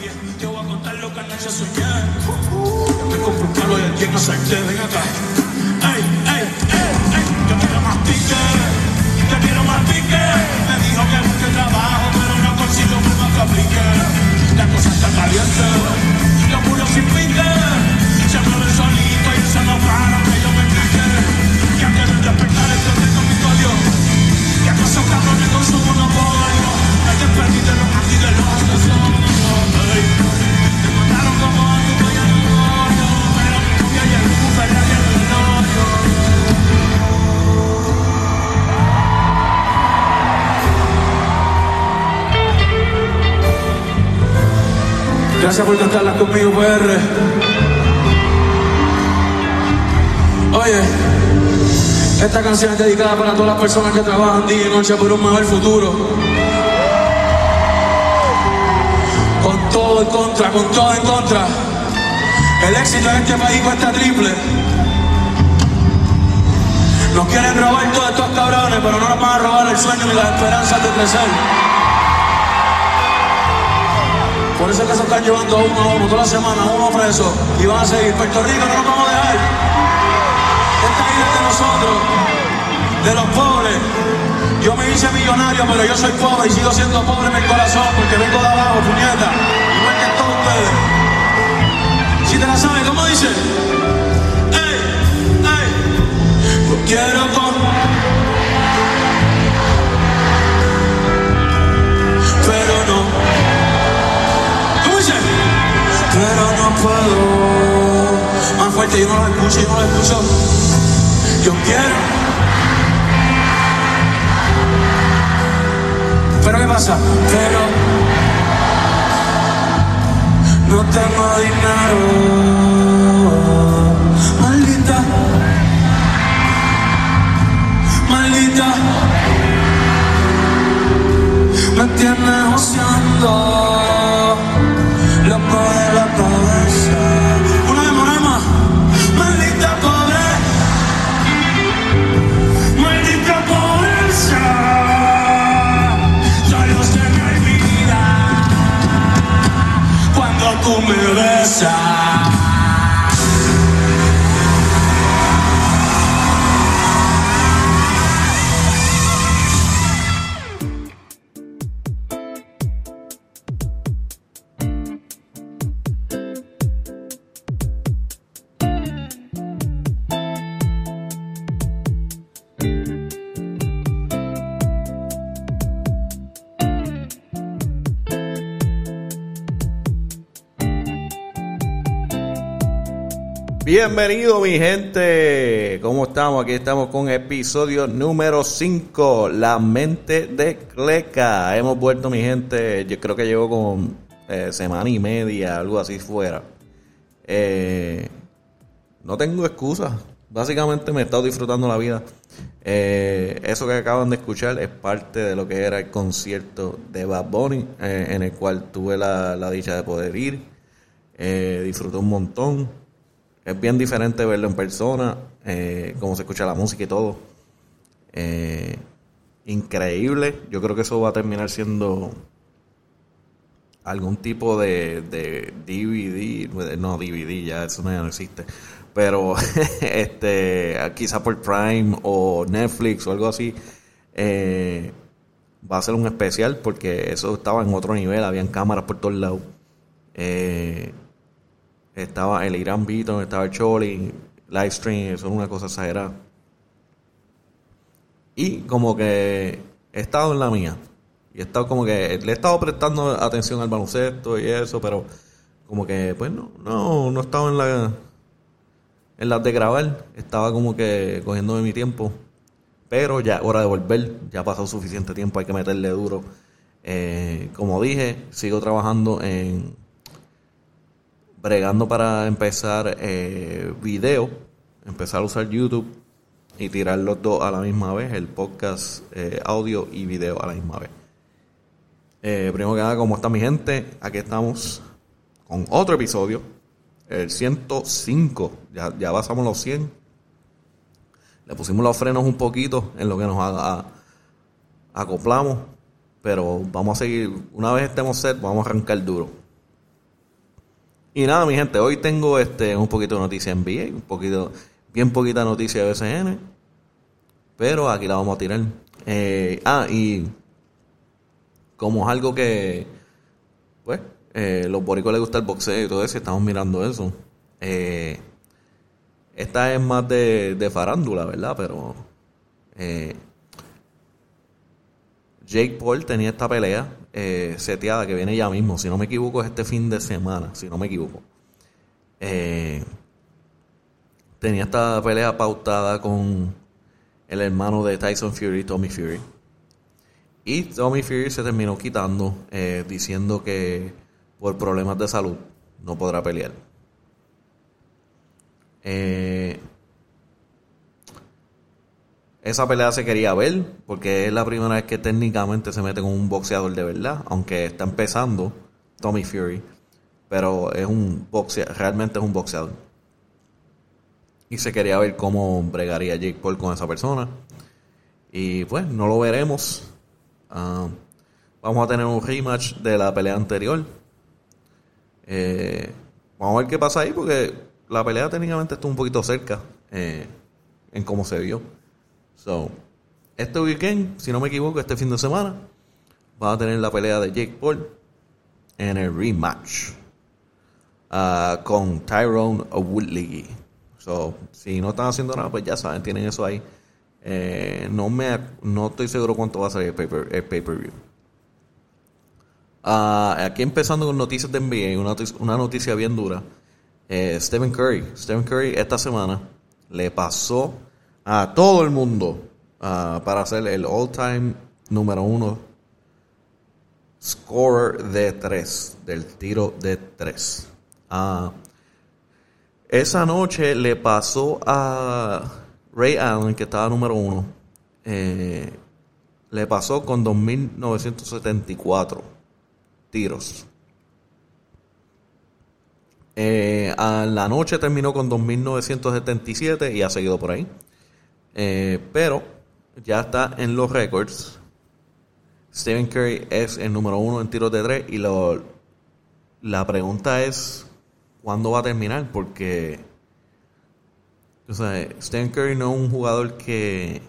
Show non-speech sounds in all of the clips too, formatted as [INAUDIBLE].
Te voy a contar lo que anoche soñé. Yo me compro un palo y a quien acepté, ven acá. Ey, ey, ey, ey, yo quiero más pique, yo quiero más pique. Me dijo que busque trabajo, pero no consigo prueba que aplique. La cosa está caliente, Gracias por cantarlas conmigo, PR. Oye, esta canción es dedicada para todas las personas que trabajan día y noche por un mejor futuro. Con todo en contra, con todo en contra. El éxito en este país cuesta triple. Nos quieren robar todos estos cabrones, pero no nos van a robar el sueño ni las esperanzas de crecer. Por eso es que se están llevando a uno a uno, toda la semana, uno preso. Y van a seguir. Puerto Rico no nos vamos a dejar. Esta isla es de nosotros, de los pobres. Yo me hice millonario, pero yo soy pobre y sigo siendo pobre en el corazón porque vengo de abajo, puñeta. Igual que todos ustedes. Si te la sabes, ¿cómo dice? ¡Ey! ¡Ey! Quiero Más fuerte, yo no lo escucho, yo no lo escucho. Yo quiero. Pero ¿qué pasa? Pero no tengo dinero. Maldita. Maldita. Me tienes oceando. Bienvenido mi gente, ¿cómo estamos? Aquí estamos con episodio número 5, La mente de Cleca. Hemos vuelto mi gente, yo creo que llevo con eh, semana y media, algo así fuera. Eh, no tengo excusas, básicamente me he estado disfrutando la vida. Eh, eso que acaban de escuchar es parte de lo que era el concierto de Bad Bunny, eh, en el cual tuve la, la dicha de poder ir. Disfruté un montón. Es bien diferente verlo en persona, eh, cómo se escucha la música y todo. Eh, increíble. Yo creo que eso va a terminar siendo algún tipo de, de DVD. No, DVD, ya eso no, ya no existe. Pero [LAUGHS] este quizá por Prime o Netflix o algo así. eh, va a ser un especial porque eso estaba en otro nivel. Habían cámaras por todos lados. Eh, estaba el Irán Beaton, estaba el Choli, Livestream, eso es una cosa exagerada. Y como que he estado en la mía. Y he estado como que, le he estado prestando atención al baloncesto y eso, pero como que, pues no, no, no estaba en la, en las de grabar. Estaba como que cogiendo mi tiempo. Pero ya, hora de volver, ya ha pasado suficiente tiempo, hay que meterle duro. Eh, como dije, sigo trabajando en bregando para empezar eh, video, empezar a usar YouTube y tirar los dos a la misma vez, el podcast eh, audio y video a la misma vez. Eh, primero que nada, ¿cómo está mi gente? Aquí estamos con otro episodio, el 105, ya, ya pasamos los 100. Le pusimos los frenos un poquito en lo que nos a- acoplamos, pero vamos a seguir, una vez estemos set, vamos a arrancar duro. Y nada, mi gente, hoy tengo este un poquito de noticia en NBA, un poquito, bien poquita noticia de BCN, pero aquí la vamos a tirar. Eh, ah, y como es algo que, pues, eh, los boricos les gusta el boxeo y todo eso, estamos mirando eso. Eh, esta es más de, de farándula, ¿verdad? Pero eh, Jake Paul tenía esta pelea eh, seteada que viene ya mismo, si no me equivoco, es este fin de semana, si no me equivoco. Eh, tenía esta pelea pautada con el hermano de Tyson Fury, Tommy Fury. Y Tommy Fury se terminó quitando, eh, diciendo que por problemas de salud no podrá pelear. Eh, esa pelea se quería ver porque es la primera vez que técnicamente se mete con un boxeador de verdad, aunque está empezando Tommy Fury, pero es un boxeador, realmente es un boxeador. Y se quería ver cómo bregaría Jake Paul con esa persona. Y pues no lo veremos. Ah, vamos a tener un rematch de la pelea anterior. Eh, vamos a ver qué pasa ahí porque la pelea técnicamente está un poquito cerca eh, en cómo se vio. So, este weekend, si no me equivoco, este fin de semana, va a tener la pelea de Jake Paul en el rematch ah, con Tyrone Woodley. So, si no están haciendo nada, pues ya saben, tienen eso ahí. Eh, no me no estoy seguro cuánto va a ser el pay-per-view. Ah, aquí empezando con noticias de NBA, una, una noticia bien dura. Eh, Stephen Curry. Stephen Curry esta semana le pasó a todo el mundo para ser el all-time número uno scorer de tres, del tiro de tres. Uh, esa noche le pasó a Ray Allen, que estaba número uno, eh, le pasó con 2.974 tiros. Eh, a la noche terminó con 2.977 y ha seguido por ahí. Eh, pero ya está en los récords. Stephen Curry es el número uno en tiros de tres y lo, la pregunta es cuándo va a terminar porque o sea, Stephen Curry no es un jugador que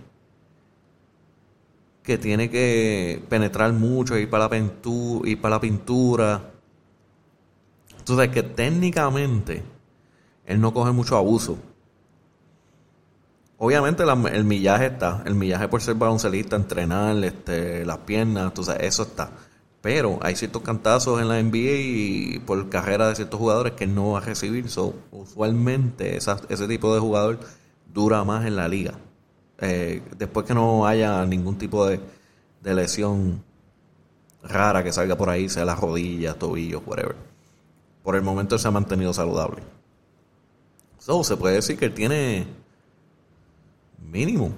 que tiene que penetrar mucho, ir para la pintura, ir para la pintura. Entonces que técnicamente él no coge mucho abuso. Obviamente el millaje está, el millaje por ser baloncelista, entrenar, este, las piernas, entonces eso está. Pero hay ciertos cantazos en la NBA y por carrera de ciertos jugadores que no va a recibir. So, usualmente ese tipo de jugador dura más en la liga. Eh, después que no haya ningún tipo de, de, lesión rara que salga por ahí, sea las rodillas, tobillos, whatever. Por el momento se ha mantenido saludable. So, se puede decir que él tiene mínimo,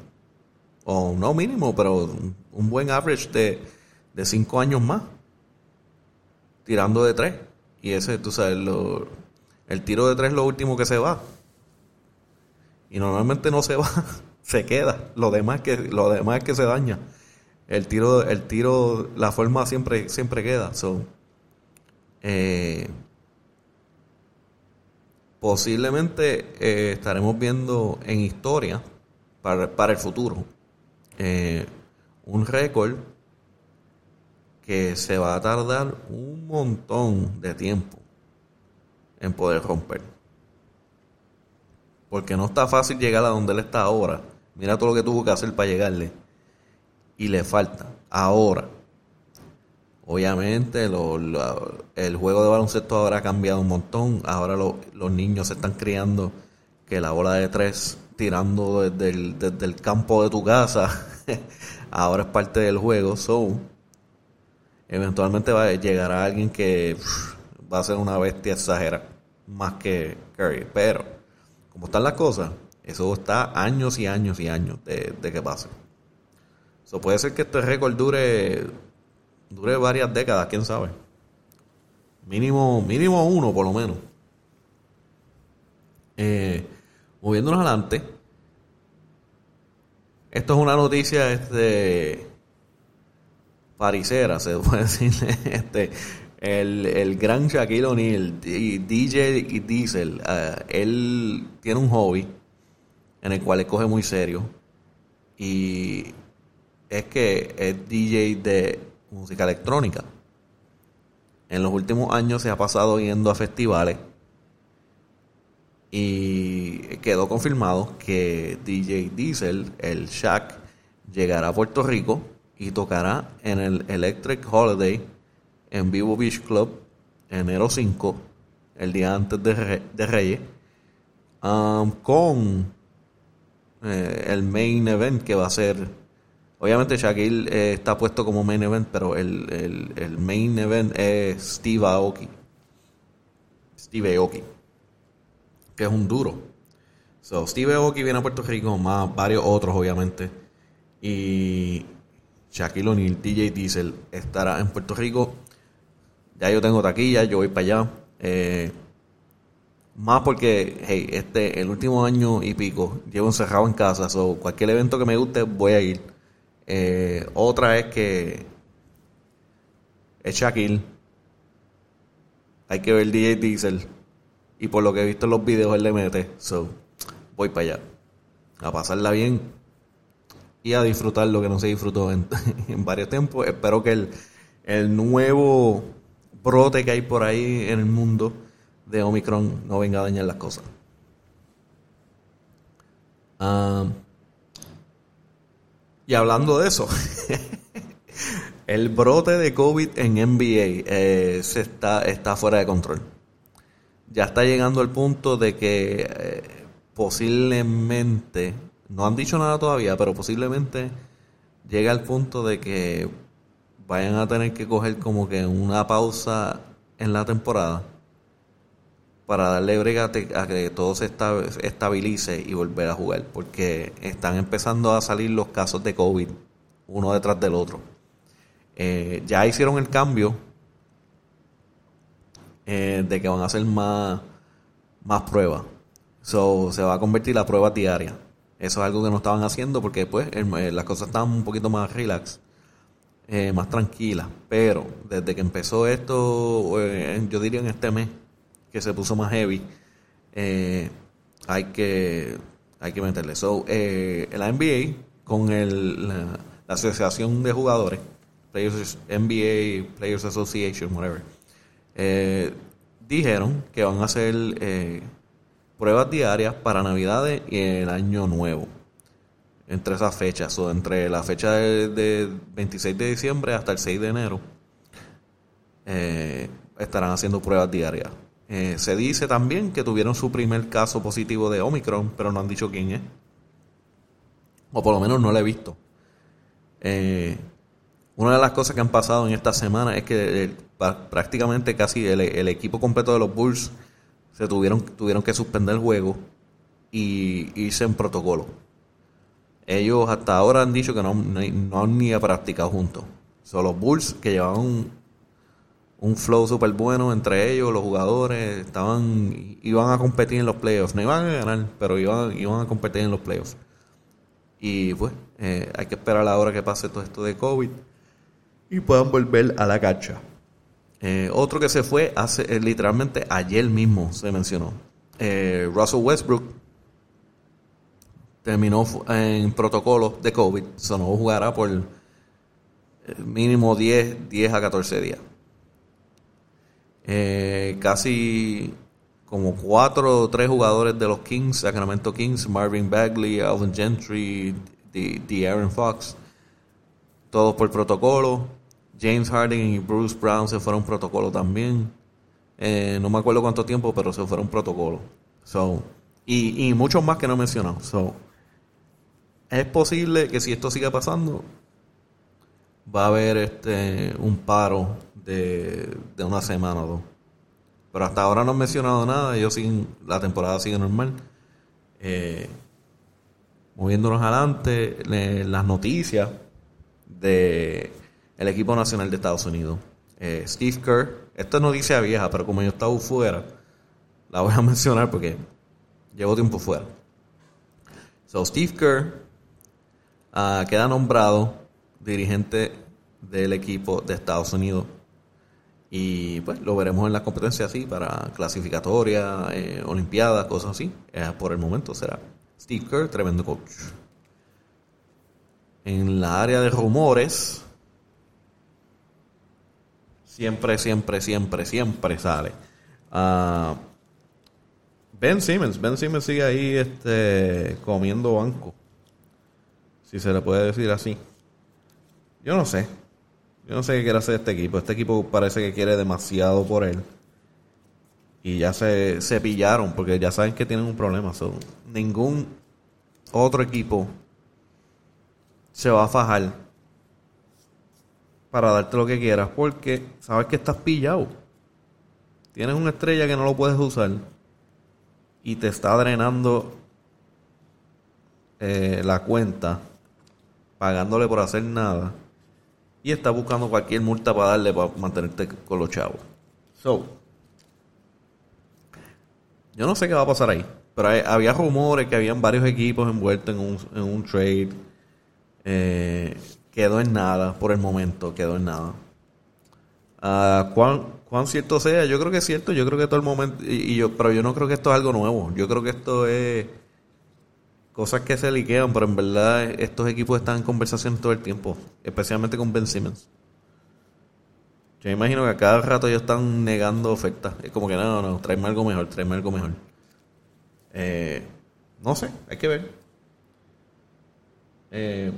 o no mínimo, pero un buen average de, de cinco años más, tirando de tres. Y ese, tú sabes, lo, el tiro de tres es lo último que se va. Y normalmente no se va, [LAUGHS] se queda. Lo demás que, lo demás que se daña. El tiro, el tiro, la forma siempre, siempre queda. So, eh, posiblemente eh, estaremos viendo en historia para, el futuro. Eh, un récord que se va a tardar un montón de tiempo en poder romper. Porque no está fácil llegar a donde él está ahora. Mira todo lo que tuvo que hacer para llegarle. Y le falta. Ahora. Obviamente el juego de baloncesto ahora ha cambiado un montón. Ahora los niños se están criando que la bola de tres tirando desde el, campo de tu casa, [LAUGHS] ahora es parte del juego, so eventualmente va a llegar a alguien que va a ser una bestia exagera, más que Curry, pero como están las cosas, eso está años y años y años de, que pase. So puede ser que este récord dure dure varias décadas, quién sabe. Mínimo, mínimo uno por lo menos. Eh, Moviéndonos adelante. Esto es una noticia este parisera, se puede [LAUGHS] decir. Este, El, el gran Shaquille O'Neal, DJ y Diesel, ah, él tiene un hobby en el cual él coge muy serio. Y es que es DJ de música electrónica. En los últimos años se ha pasado yendo a festivales y quedó confirmado que DJ Diesel, el Shaq, llegará a Puerto Rico y tocará en el Electric Holiday en Vivo Beach Club enero 5, el día antes de, de Reyes, um, con eh, el main event que va a ser. Obviamente Shaquille eh, está puesto como main event, pero el, el- el main event es Steve Aoki. Steve Aoki, que es un duro. So, Steve Aoki viene a Puerto Rico, más varios otros, obviamente. Y Shaquille O'Neal, DJ Diesel, estará en Puerto Rico. Ya yo tengo taquilla, yo voy para allá. Eh, más porque, hey, este, el último año y pico llevo encerrado en casa, so cualquier evento que me guste voy a ir. Eh, otra es que es Shaquille. Hay que ver DJ Diesel. Y por lo que he visto en los videos, él le mete. So, voy para allá. A pasarla bien. Y a disfrutar lo que no se disfrutó [LAUGHS] en, varios tiempos. Espero que el, el nuevo brote que hay por ahí en el mundo de Omicron no venga a dañar las cosas. Ah, y hablando de eso, [LAUGHS] el brote de COVID en NBA eh, se está, está fuera de control. Ya está llegando al punto de que eh, posiblemente, no han dicho nada todavía, pero posiblemente llega al punto de que vayan a tener que coger como que una pausa en la temporada para darle brega a que todo se esta- estabilice y volver a jugar, porque están empezando a salir los casos de COVID uno detrás del otro. Eh, ya hicieron el cambio eh, de que van a hacer más, más pruebas. So, se va a convertir la prueba diaria. Eso es algo que no estaban haciendo porque pues eh, las cosas estaban un poquito más relax, eh, más tranquilas. Pero desde que empezó esto, eh, yo diría en este mes, que se puso más heavy, eh, hay que hay que meterle. So, la NBA con el, la, Asociación de Jugadores, Players, NBA Players Association, whatever, dijeron que van a hacer pruebas diarias para Navidades y el Año Nuevo. Entre esas fechas, o entre la fecha de, de 26 de diciembre hasta el 6 de enero, eh, estarán haciendo pruebas diarias. Eh, se dice también que tuvieron su primer caso positivo de Omicron, pero no han dicho quién es. O por lo menos no lo he visto. Eh, una de las cosas que han pasado en esta semana es que pa- prácticamente casi el, el equipo completo de los Bulls se tuvieron, tuvieron que suspender el juego y irse en protocolo. Ellos hasta ahora han dicho que no, no, han ni practicado juntos. Son los Bulls que llevaban un, un flow súper bueno entre ellos, los jugadores estaban iban a competir en los playoffs. No iban a ganar, pero iban, iban a competir en los playoffs. Y pues eh, hay que esperar ahora que pase todo esto de COVID y puedan volver a la cancha. Eh, otro que se fue hace eh, literalmente ayer mismo se mencionó. Eh, Russell Westbrook terminó en protocolo de COVID, so no jugará por mínimo 10, 10 a 14 días. Casi como cuatro o tres jugadores de los Kings, Sacramento Kings, Marvin Bagley, Alvin Gentry, de Aaron Fox, todos por protocolo. James Harden y Bruce Brown se fueron protocolo también. Eh, no me acuerdo cuánto tiempo, pero se fueron protocolo. So, y, y muchos más que no he mencionado. So, es posible que si esto siga pasando, va a haber este un paro de, de una semana o dos. Pero hasta ahora no han mencionado nada, ellos siguen, la temporada sigue normal. Eh, moviéndonos adelante, las noticias de el equipo nacional de Estados Unidos. Eh, Steve Kerr, esta es noticia vieja, pero como yo estaba fuera, la voy a [LAUGHS] mencionar porque llevo tiempo fuera. So, Steve Kerr ah, queda nombrado dirigente del equipo de Estados Unidos Y pues lo veremos en la competencia así, para clasificatoria, eh, olimpiadas, cosas así. Eh, por el momento será Steve Kerr, tremendo coach. En la área de rumores, siempre, siempre, siempre, siempre sale. Ah, ben Simmons, Ben Simmons sigue ahí este, comiendo banco. Si se le puede decir así. Yo no sé. Yo no sé qué quiere hacer este equipo. Este equipo parece que quiere demasiado por él. Y ya se, se pillaron porque ya saben que tienen un problema. ningún otro equipo se va a fajar para darte lo que quieras porque sabes que estás pillado. Tienes una estrella que no lo puedes usar y te está drenando eh, la cuenta pagándole por hacer nada y está buscando cualquier multa para darle para mantenerte con los chavos. So, yo no sé qué va a pasar ahí, pero había rumores que habían varios equipos envueltos en un, en un trade. Eh, quedó en nada por el momento, quedó en nada. Uh, ¿cuán, ¿Cuán cierto sea? Yo creo que es cierto, yo creo que todo el momento, pero yo no creo que esto es algo nuevo, yo creo que esto es cosas que se liquean, pero en verdad estos equipos están en conversación todo el tiempo, especialmente con Ben Simmons. Yo me imagino que a cada rato ellos están negando ofertas. Es como que no, no, no, tráeme algo mejor, tráeme algo mejor. Eh, no sé, hay que ver. Eh,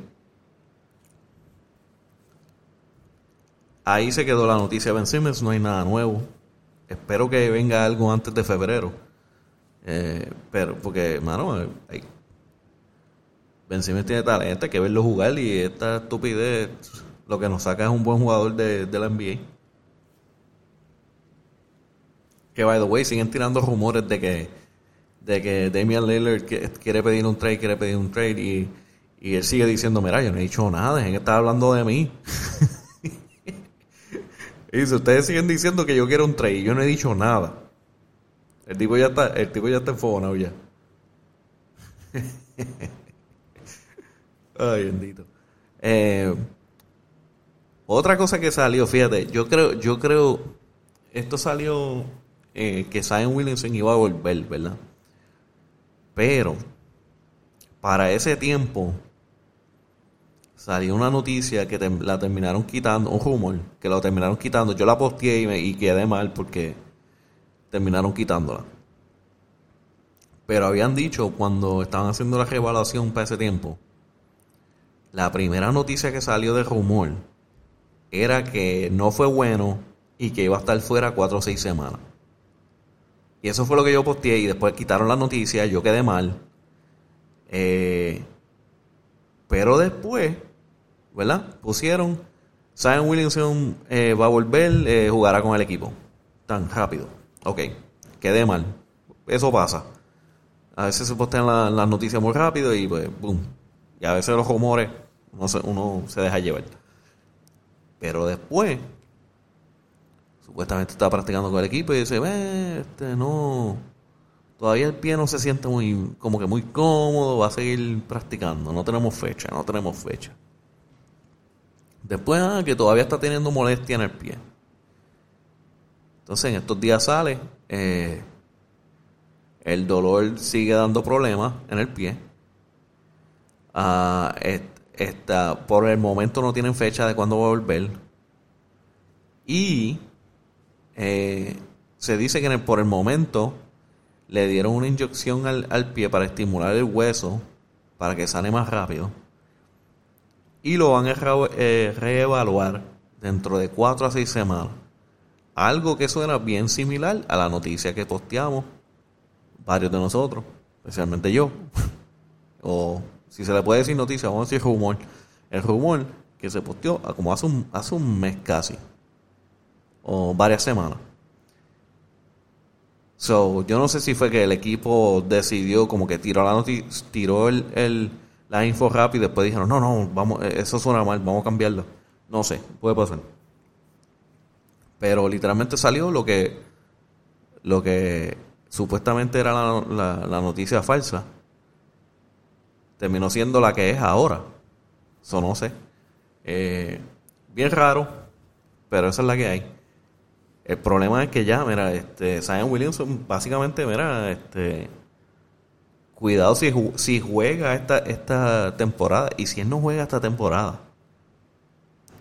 ahí se quedó la noticia de Ben Simmons, no hay nada nuevo. Espero que venga algo antes de febrero. Eh, pero, porque, mano, hay, Ben Simmons tiene talento, hay que verlo jugar y esta estupidez lo que nos saca es un buen jugador de, la NBA. Que, by the way, siguen tirando rumores de que, de que Damian Lillard quiere pedir un trade, quiere pedir un trade y, él sigue diciendo, mira, yo no he dicho nada, que está hablando de mí. [LAUGHS] y ustedes siguen diciendo que yo quiero un trade yo no he dicho nada. El tipo ya está, el tipo ya está enfogonado ya. [LAUGHS] Ay, bendito. Eh, otra cosa que salió, fíjate, yo creo, yo creo, esto salió eh, que Zion Williamson iba a volver, ¿verdad? Pero para ese tiempo salió una noticia que la terminaron quitando, un rumor, que lo terminaron quitando. Yo la posteé y, me, y quedé mal porque terminaron quitándola. Pero habían dicho cuando estaban haciendo la revaluación para ese tiempo la primera noticia que salió de rumor era que no fue bueno y que iba a estar fuera cuatro o seis semanas. Y eso fue lo que yo posteé y después quitaron la noticia, yo quedé mal. Eh, pero después, ¿verdad? Pusieron, Zion Williamson eh, va a volver, eh, jugará con el equipo. Tan rápido. Ok, quedé mal. Eso pasa. A veces se postean las noticias muy rápido y pues, boom. Y a veces los rumores uno se, deja llevar. Pero después, supuestamente está practicando con el equipo y dice, este no, todavía el pie no se siente muy, como que muy cómodo, va a seguir practicando, no tenemos fecha, no tenemos fecha. Después, ah, que todavía está teniendo molestia en el pie. Entonces, en estos días sale, eh, el dolor sigue dando problemas en el pie. Ah, por el momento no tienen fecha de cuándo va a volver. Y eh, se dice que por el momento le dieron una inyección al, pie para estimular el hueso para que sane más rápido. Y lo van a eh, reevaluar dentro de 4 a 6 semanas. Algo que suena bien similar a la noticia que posteamos varios de nosotros, especialmente yo. [LAUGHS] o si se le puede decir noticia, vamos a decir rumor. El rumor que se posteó como hace un, hace un mes casi. O varias semanas. So, yo no sé si fue que el equipo decidió como que tiró la noticia, tiró el, la info rápido y después dijeron, no, no, vamos, eh, eso suena mal, vamos a cambiarlo. No sé, puede pasar. Pero literalmente salió lo que, lo que supuestamente era la, la noticia falsa terminó siendo la que es ahora. Eso no sé. Eh, bien raro, pero esa es la que hay. El problema es que ya, mira, este, Zion Williamson, básicamente, mira, este, cuidado si, juega esta, esta temporada. Y si él no juega esta temporada,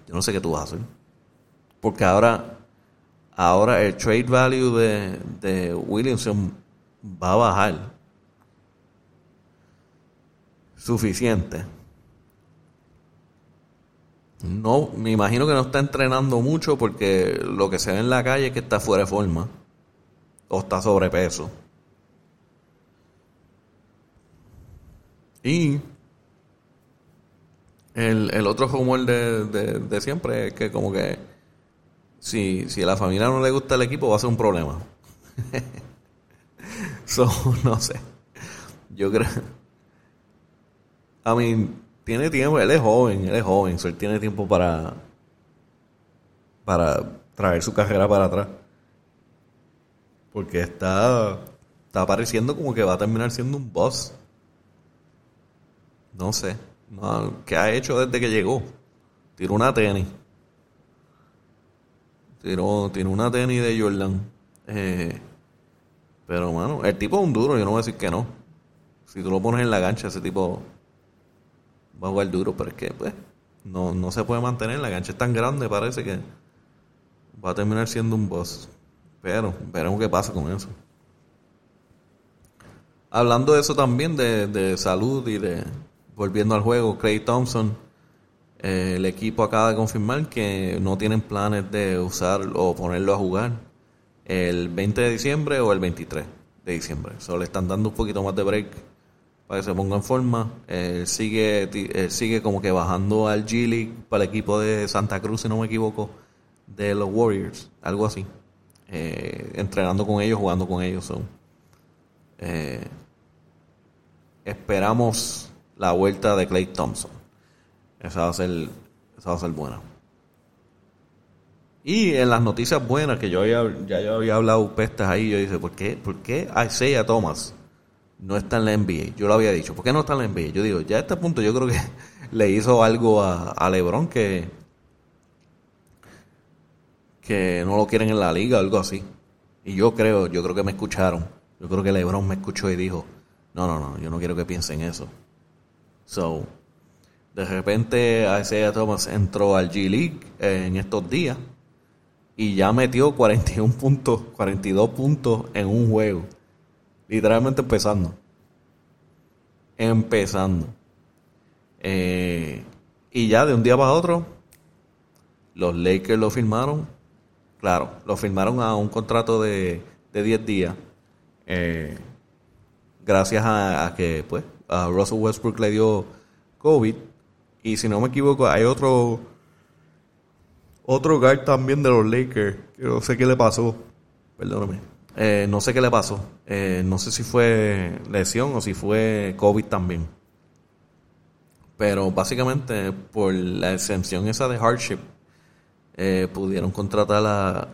yo no sé qué tú vas a hacer. Porque ahora, ahora el trade value de, de Williamson va a bajar. Suficiente. No, me imagino que no está entrenando mucho porque lo que se ve en la calle es que está fuera de forma o está sobrepeso. Y el, otro rumor de, de, siempre es que como que si, si a la familia no le gusta el equipo va a ser un problema. [LAUGHS] so, no sé. Yo creo... A mí, tiene tiempo, él es joven, él es joven, so él tiene tiempo para, para traer su carrera para atrás. Porque está, está pareciendo como que va a terminar siendo un boss. No sé. ¿Qué ha hecho desde que llegó? Tiró una tenis. Tiró, tiró una tenis de Jordan. Eh, pero, mano, el tipo es un duro, yo no voy a decir que no. Si tú lo pones en la cancha, ese tipo va a jugar duro, pero es que, pues, no, no se puede mantener. La cancha es tan grande, parece que va a terminar siendo un boss. Pero veremos qué pasa con eso. Hablando de eso también, de, de salud y de volviendo al juego, Clay Thompson, eh, el equipo acaba de confirmar que no tienen planes de usar o ponerlo a jugar el 20 de diciembre o el 23 de diciembre. Solo le están dando un poquito más de break para que se ponga en forma. Él sigue, sigue como que bajando al G League para el equipo de Santa Cruz, si no me equivoco, de los Warriors, algo así. Eh, entrenando con ellos, jugando con ellos. Son. Eh, esperamos la vuelta de Clay Thompson. Esa va a ser, esa va a ser buena. Y en las noticias buenas, que yo había, ya yo había hablado pestes ahí, yo dije, ¿por qué, ¿por qué Isaiah Thomas no está en la NBA? Yo lo había dicho, ¿por qué no está en la NBA? Yo digo, ya a este punto yo creo que [LAUGHS] le hizo algo a, a LeBron que, que no lo quieren en la liga o algo así. Y yo creo, yo creo que me escucharon. Yo creo que LeBron me escuchó y dijo, no, no, no, yo no quiero que piensen eso. So, de repente Isaiah Thomas entró al G League en estos días y ya metió 41 puntos, 42 puntos en un juego. Literalmente empezando. Empezando. Eh, y ya de un día para otro, los Lakers lo firmaron. Claro, lo firmaron a un contrato de, de 10 días. Eh, gracias a, que, pues, a Russell Westbrook le dio COVID. Y si no me equivoco, hay otro otro guard también de los Lakers. Que no sé qué le pasó. Perdóname. Eh, no sé qué le pasó. Eh, no sé si fue lesión o si fue COVID también. Pero básicamente por la exención esa de hardship eh, pudieron contratar a,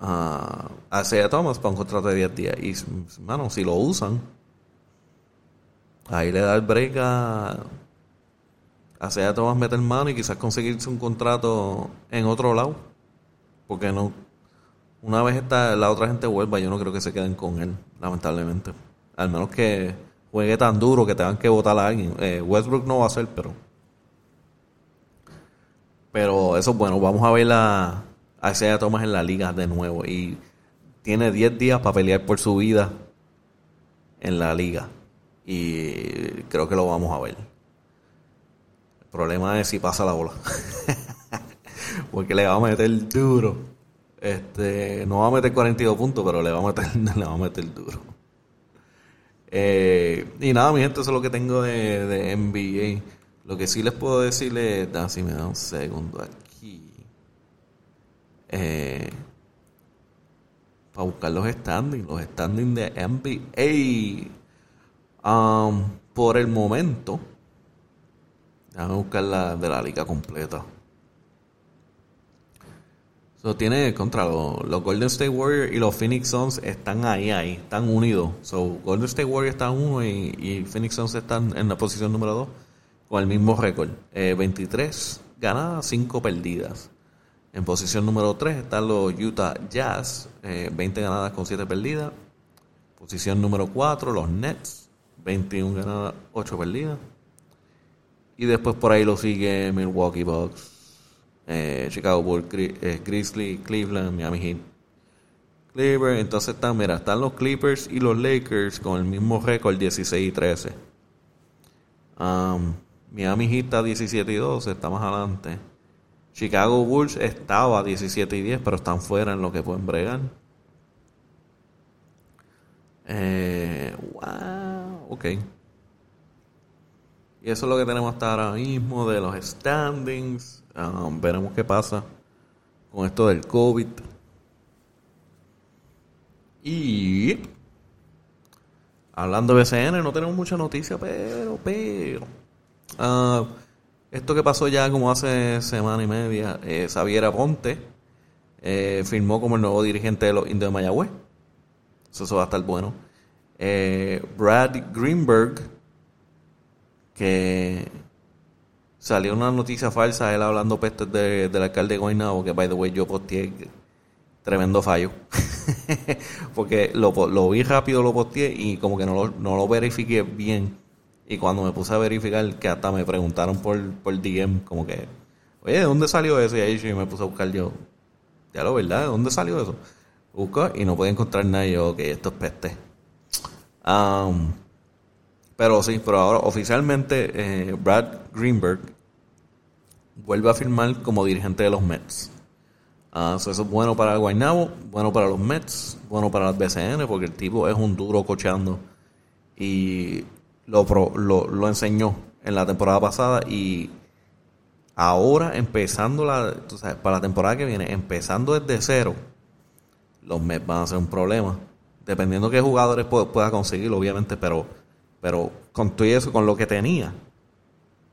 a, a Thomas para un contrato de 10 días. Y, mano, si lo usan, ahí le da el break a, a Sea Thomas meter mano y quizás conseguirse un contrato en otro lado. Porque no, una vez esta, la otra gente vuelva, yo no creo que se queden con él, lamentablemente. Al menos que juegue tan duro que tengan que votar a alguien. Eh, Westbrook no va a ser, pero. Pero eso es bueno. Vamos a ver a, a Isaiah Thomas en la liga de nuevo. Y tiene 10 días para pelear por su vida en la liga. Y creo que lo vamos a ver. El problema es si pasa la bola. [LAUGHS] Porque le va a meter duro. Este, no va a meter 42 puntos, pero le va a meter, [LAUGHS] le va a meter duro. Eh, y nada, mi gente, eso es lo que tengo de, de NBA. Lo que sí les puedo decir es, si me da un segundo aquí. Eh, para buscar los standings, los standings de NBA. Um, por el momento, déjame buscar la de la liga completa. So, tiene contra los, Golden State Warriors y los Phoenix Suns están ahí, ahí, están unidos. So, Golden State Warriors está uno y, Phoenix Suns están en la posición número 2 con el mismo récord. 23 eh, ganadas, 5 perdidas. En posición número 3 están los Utah Jazz, 20 ganadas con 7 perdidas. Posición número 4, los Nets, 21 ganadas, 8 perdidas. Y después por ahí lo sigue Milwaukee Bucks, Chicago Bulls, Grizzly, Cleveland, Miami Heat. Clippers, entonces están, mira, están los Clippers y los Lakers con el mismo récord 16 y 13. Um, Miami Heat está 17 y 12, está más adelante. Chicago Bulls estaba 17 y 10, pero están fuera en lo que pueden bregar. Eh, wow, ok. Y eso es lo que tenemos hasta ahora mismo de los standings. Um, veremos qué pasa con esto del COVID. Y hablando de BCN, no tenemos mucha noticia, pero, pero. Uh, esto que pasó ya como hace semana y media, eh, Xavier Aponte eh, firmó como el nuevo dirigente de los Indios de Mayagüez. Eso, va a estar bueno. Eh, Brad Greenberg, que salió una noticia falsa, él hablando pestes de, del alcalde de Guaynabo, que by the way yo posteé tremendo fallo. [LAUGHS] Porque lo, lo, vi rápido, lo posteé y como que no lo, no lo verifiqué bien y cuando me puse a verificar, que hasta me preguntaron por, por DM, como que, oye, ¿de dónde salió eso? Y ahí me puse a buscar yo, ya lo verdad, ¿de dónde salió eso? Busco y no puedo encontrar nada. Y yo, ok, esto es peste. Pero sí, pero ahora oficialmente eh, Brad Greenberg vuelve a firmar como dirigente de los Mets. Uh, eso es bueno para Guaynabo, bueno para los Mets, bueno para las BCN, porque el tipo es un duro cocheando. Y lo, lo, enseñó en la temporada pasada y ahora empezando la, para la temporada que viene, empezando desde cero, los Mets van a ser un problema. Dependiendo qué jugadores pueda conseguir, obviamente, pero, pero con todo eso, con lo que tenía,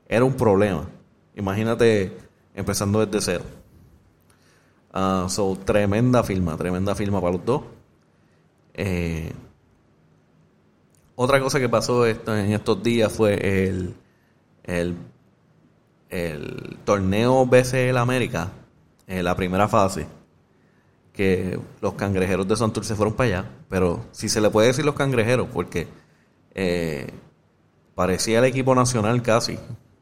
era un problema. Imagínate empezando desde cero. Uh, so, tremenda firma, tremenda firma para los dos. Eh, otra cosa que pasó en estos días fue el, el, torneo BCL América, en la primera fase, que los cangrejeros de Santurce fueron para allá, pero si se le puede decir los cangrejeros, porque eh, parecía el equipo nacional casi.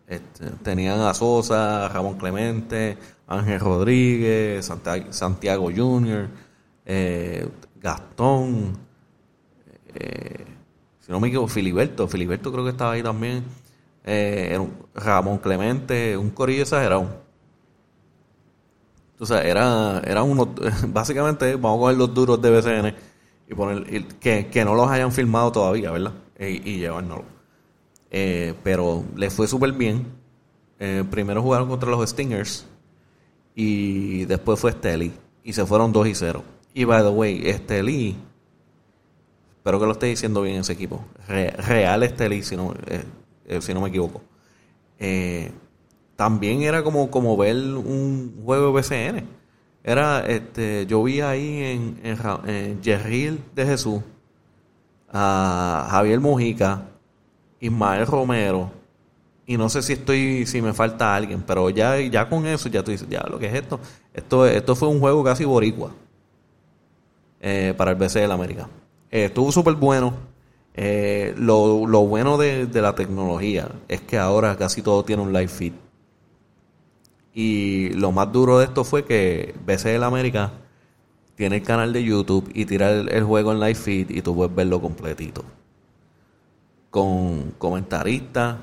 Este, tenían a Sosa, Ramón Clemente, Ángel Rodríguez, Santiago, Junior, eh, Gastón, eh, si no me equivoco, Filiberto, Filiberto creo que estaba ahí también, Ramón Clemente, un corillo exagerado. Entonces, era, era uno, [LAUGHS] básicamente, vamos a coger los duros de BCN y poner, que, que no los hayan filmado todavía, ¿verdad? Y, y llevárnoslo. Eh, pero les fue súper bien. Eh, primero jugaron contra los Stingers y después fue Steli y se fueron 2 y 0. Y by the way, Steli Espero que lo esté diciendo bien ese equipo. Real Estelí, si no, eh, eh, si no me equivoco. Eh, también era como, como ver un juego de BCN. Era, este, yo vi ahí en, en, de Jesús, a Javier Mujica, Ismael Romero, y no sé si estoy, si me falta alguien, pero ya, ya con eso, ya tú dices, ya lo que es esto, esto, esto fue un juego casi boricua para el BC de la América. Eh, estuvo súper bueno. Eh, lo, lo, bueno de, la tecnología es que ahora casi todo tiene un live feed. Y lo más duro de esto fue que BCL América tiene el canal de YouTube y tira el, juego en live feed y tú puedes verlo completito. Con comentaristas,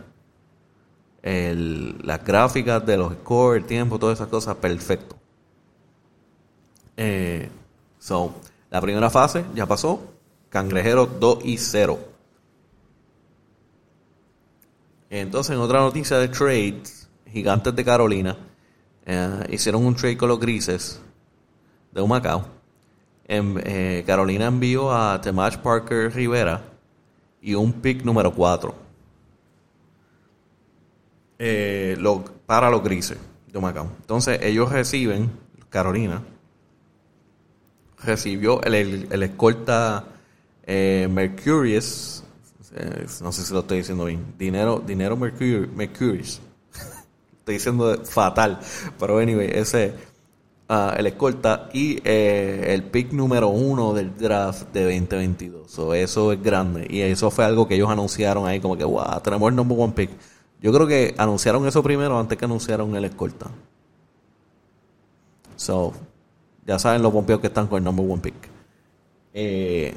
las gráficas de los scores, el tiempo, todas esas cosas, perfecto. Eh, so, la primera fase ya pasó. Cangrejeros 2 y 0. Entonces, en otra noticia de trades, Gigantes de Carolina eh, hicieron un trade con los Grises de Humacao. En, eh, Carolina envió a Temach Parker Rivera y un pick número 4 eh, para los Grises de Humacao. Entonces, ellos reciben, Carolina, recibió el, el escolta eh, Mercurius, no sé si lo estoy diciendo bien, dinero, dinero Mercurius, estoy diciendo fatal, pero anyway, ese ah, el escolta y eh, el pick número uno del draft de 2022. So, eso es grande. Y eso fue algo que ellos anunciaron ahí, como que, wow, tenemos el number one pick. Yo creo que anunciaron eso primero antes que anunciaron el escolta. So, ya saben los pompeos que están con el number one pick. Eh,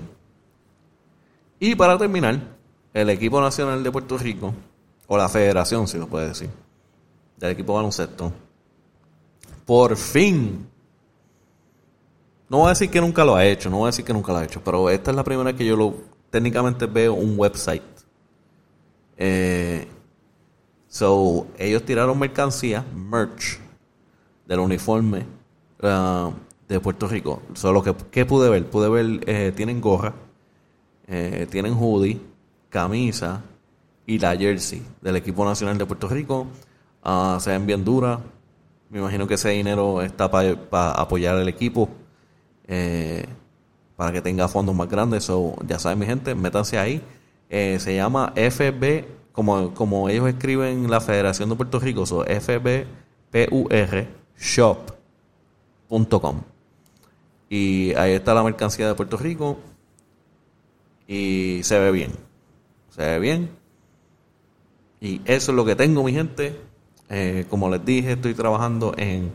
y para terminar, el equipo nacional de Puerto Rico, o la federación, si lo puede decir, del equipo baloncesto, por fin, no voy a decir que nunca lo ha hecho, no voy a decir que nunca lo ha hecho, pero esta es la primera vez que yo lo técnicamente veo un website. Eh, so, ellos tiraron mercancía, merch, del uniforme uh, de Puerto Rico. Solo que, ¿qué pude ver? Pude ver, eh, tienen gorra, eh, tienen hoodie, camisa y la jersey del equipo nacional de Puerto Rico. Uh, se ven bien duras. Me imagino que ese dinero está para apoyar al equipo. Eh, para que tenga fondos más grandes. So, ya saben, mi gente, métanse ahí. Eh, se llama FB, como, como ellos escriben la Federación de Puerto Rico, so FBPUR shop.com. Y ahí está la mercancía de Puerto Rico. Y se ve bien. Se ve bien. Y eso es lo que tengo, mi gente. Eh, como les dije, estoy trabajando en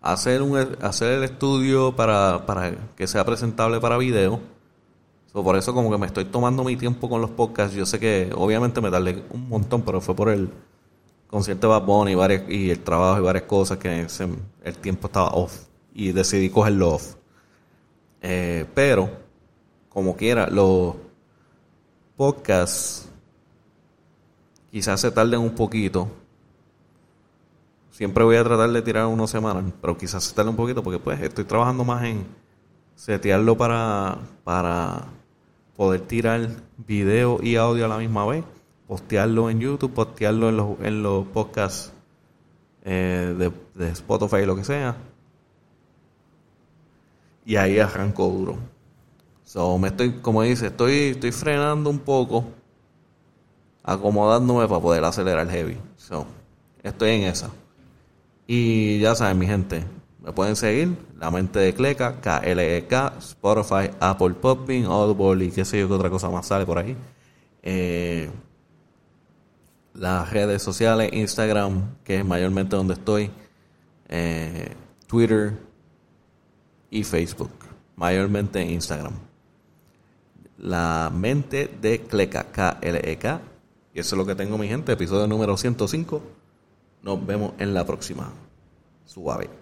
hacer, un, hacer el estudio para, para que sea presentable para video. por eso como que me estoy tomando mi tiempo con los podcasts. Yo sé que obviamente me tardé un montón, pero fue por el concierto de Bad Bunny y, varias, y el trabajo y varias cosas que el tiempo estaba off. Y decidí cogerlo off. Eh, pero, como quiera, los podcasts quizás se tarden un poquito. Siempre voy a tratar de tirar unas semanas, pero quizás se tarde un poquito porque pues estoy trabajando más en setearlo para, para poder tirar video y audio a la misma vez, postearlo en YouTube, postearlo en los, en los podcasts eh, de, de Spotify, lo que sea. Y ahí arranco duro. So, me estoy, como dice, estoy, estoy frenando un poco acomodándome para poder acelerar el heavy. So, estoy en esa. Y ya saben, mi gente, me pueden seguir, La Mente de Cleca, KLEK, Spotify, Apple Popping, Audible y qué sé yo qué otra cosa más sale por ahí. Eh, las redes sociales, Instagram, que es mayormente donde estoy, eh, Twitter y Facebook, mayormente Instagram. La mente de Cleca, K-L-E-K, eso es lo que tengo, mi gente. Episodio número 105. Nos vemos en la próxima. Suave.